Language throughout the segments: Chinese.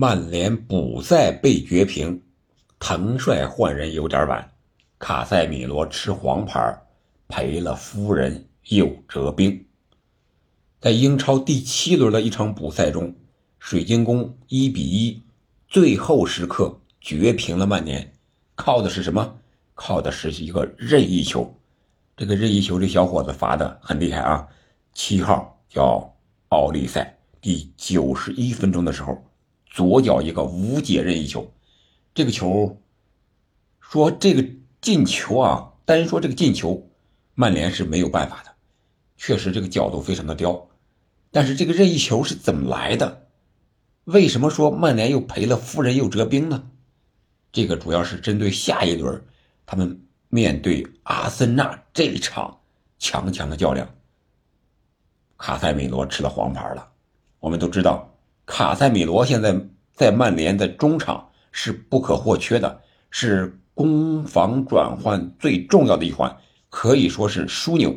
曼联补赛被绝平，藤帅换人有点晚，卡塞米罗吃黄牌，赔了夫人又折兵。在英超第七轮的一场补赛中，水晶宫一比一，最后时刻绝平了曼联，靠的是什么？靠的是一个任意球。这个任意球，这小伙子罚的很厉害啊！七号叫奥利塞，第九十一分钟的时候。左脚一个无解任意球，这个球，说这个进球啊，单说这个进球，曼联是没有办法的，确实这个角度非常的刁，但是这个任意球是怎么来的？为什么说曼联又赔了夫人又折兵呢？这个主要是针对下一轮他们面对阿森纳这场强强的较量，卡塞米罗吃了黄牌了，我们都知道。卡塞米罗现在在曼联的中场是不可或缺的，是攻防转换最重要的一环，可以说是枢纽。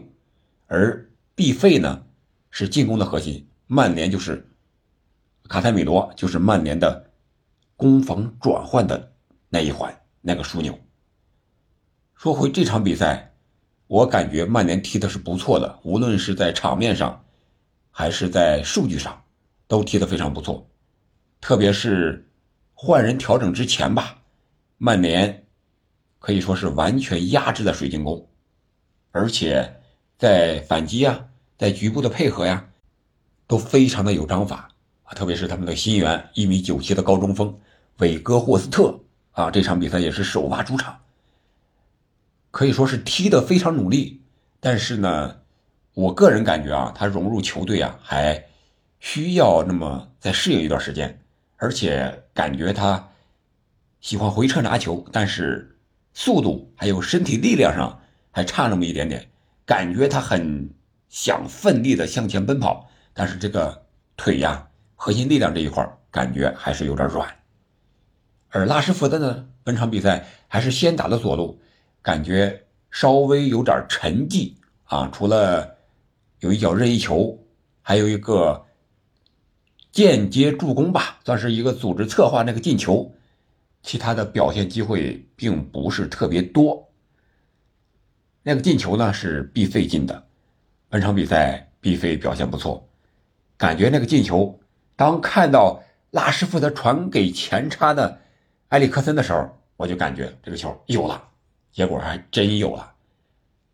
而毕费呢，是进攻的核心。曼联就是卡塞米罗，就是曼联的攻防转换的那一环，那个枢纽。说回这场比赛，我感觉曼联踢的是不错的，无论是在场面上，还是在数据上。都踢得非常不错，特别是换人调整之前吧，曼联可以说是完全压制了水晶宫，而且在反击啊，在局部的配合呀，都非常的有章法啊。特别是他们的新援一米九七的高中锋韦戈霍斯特啊，这场比赛也是首发出场，可以说是踢得非常努力。但是呢，我个人感觉啊，他融入球队啊还。需要那么再适应一段时间，而且感觉他喜欢回撤拿球，但是速度还有身体力量上还差那么一点点。感觉他很想奋力的向前奔跑，但是这个腿呀，核心力量这一块感觉还是有点软。而拉什福德呢，本场比赛还是先打的左路，感觉稍微有点沉寂啊。除了有一脚任意球，还有一个。间接助攻吧，算是一个组织策划那个进球，其他的表现机会并不是特别多。那个进球呢是毕费进的，本场比赛毕费表现不错，感觉那个进球，当看到拉什福德传给前插的埃里克森的时候，我就感觉这个球有了，结果还真有了。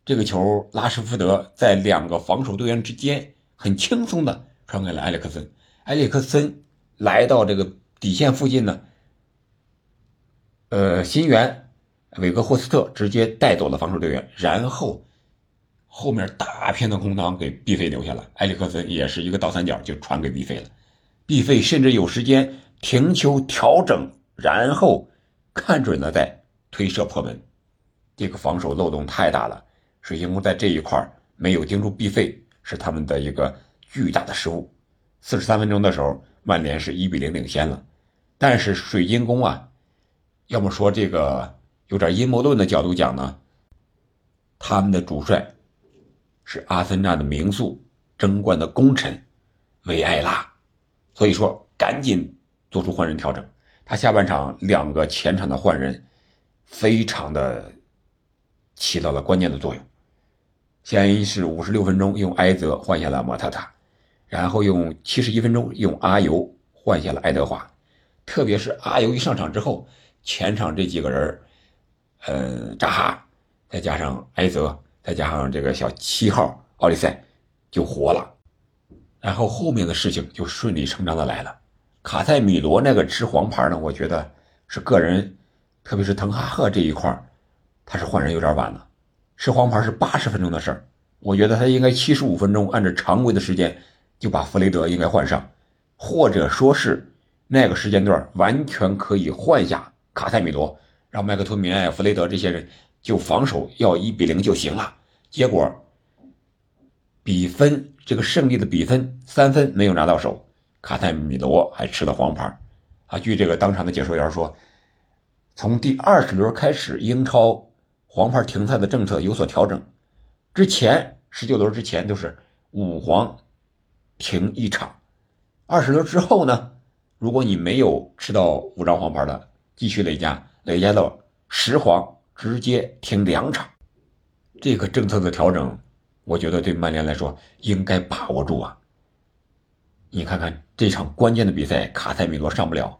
这个球拉什福德在两个防守队员之间很轻松的传给了埃里克森。埃里克森来到这个底线附近呢，呃，新援韦格霍斯特直接带走了防守队员，然后后面大片的空当给毕费留下了。埃里克森也是一个倒三角就传给毕费了，毕费甚至有时间停球调整，然后看准了再推射破门。这个防守漏洞太大了，水晶宫在这一块没有盯住毕费，是他们的一个巨大的失误。四十三分钟的时候，曼联是一比零领先了，但是水晶宫啊，要么说这个有点阴谋论的角度讲呢，他们的主帅是阿森纳的名宿、争冠的功臣维埃拉，所以说赶紧做出换人调整。他下半场两个前场的换人，非常的起到了关键的作用。先是五十六分钟用埃泽换下了莫塔塔。然后用七十一分钟用阿尤换下了爱德华，特别是阿尤一上场之后，前场这几个人，呃，扎哈，再加上埃泽，再加上这个小七号奥利塞，就活了。然后后面的事情就顺理成章的来了。卡塞米罗那个吃黄牌呢，我觉得是个人，特别是滕哈赫这一块他是换人有点晚了。吃黄牌是八十分钟的事儿，我觉得他应该七十五分钟按照常规的时间。就把弗雷德应该换上，或者说是那个时间段完全可以换下卡塞米罗，让麦克托米埃、弗雷德这些人就防守要一比零就行了。结果比分这个胜利的比分三分没有拿到手，卡塞米罗还吃了黄牌。啊，据这个当场的解说员说，从第二十轮开始，英超黄牌停赛的政策有所调整，之前十九轮之前都是五黄。停一场，二十轮之后呢，如果你没有吃到五张黄牌的，继续累加，累加到十黄，直接停两场。这个政策的调整，我觉得对曼联来说应该把握住啊。你看看这场关键的比赛，卡塞米罗上不了。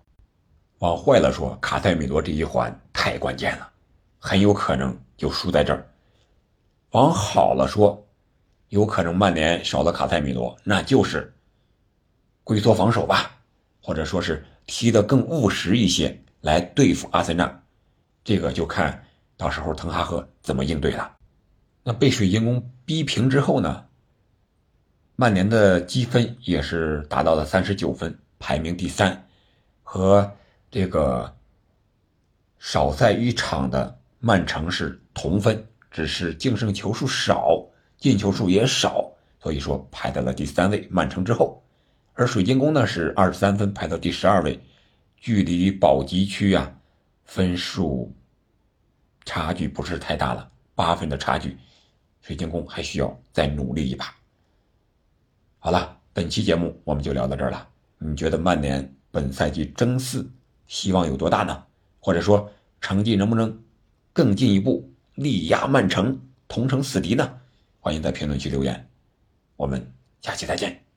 往坏了说，卡塞米罗这一环太关键了，很有可能就输在这儿。往好了说，有可能曼联少了卡塞米罗，那就是龟缩防守吧。或者说是踢得更务实一些来对付阿森纳，这个就看到时候滕哈赫怎么应对了。那被水晶宫逼平之后呢，曼联的积分也是达到了三十九分，排名第三，和这个少赛一场的曼城是同分，只是净胜球数少，进球数也少，所以说排在了第三位，曼城之后。而水晶宫呢是二十三分，排到第十二位，距离保级区啊分数差距不是太大了，八分的差距，水晶宫还需要再努力一把。好了，本期节目我们就聊到这儿了。你觉得曼联本赛季争四希望有多大呢？或者说成绩能不能更进一步力压曼城，同城死敌呢？欢迎在评论区留言，我们下期再见。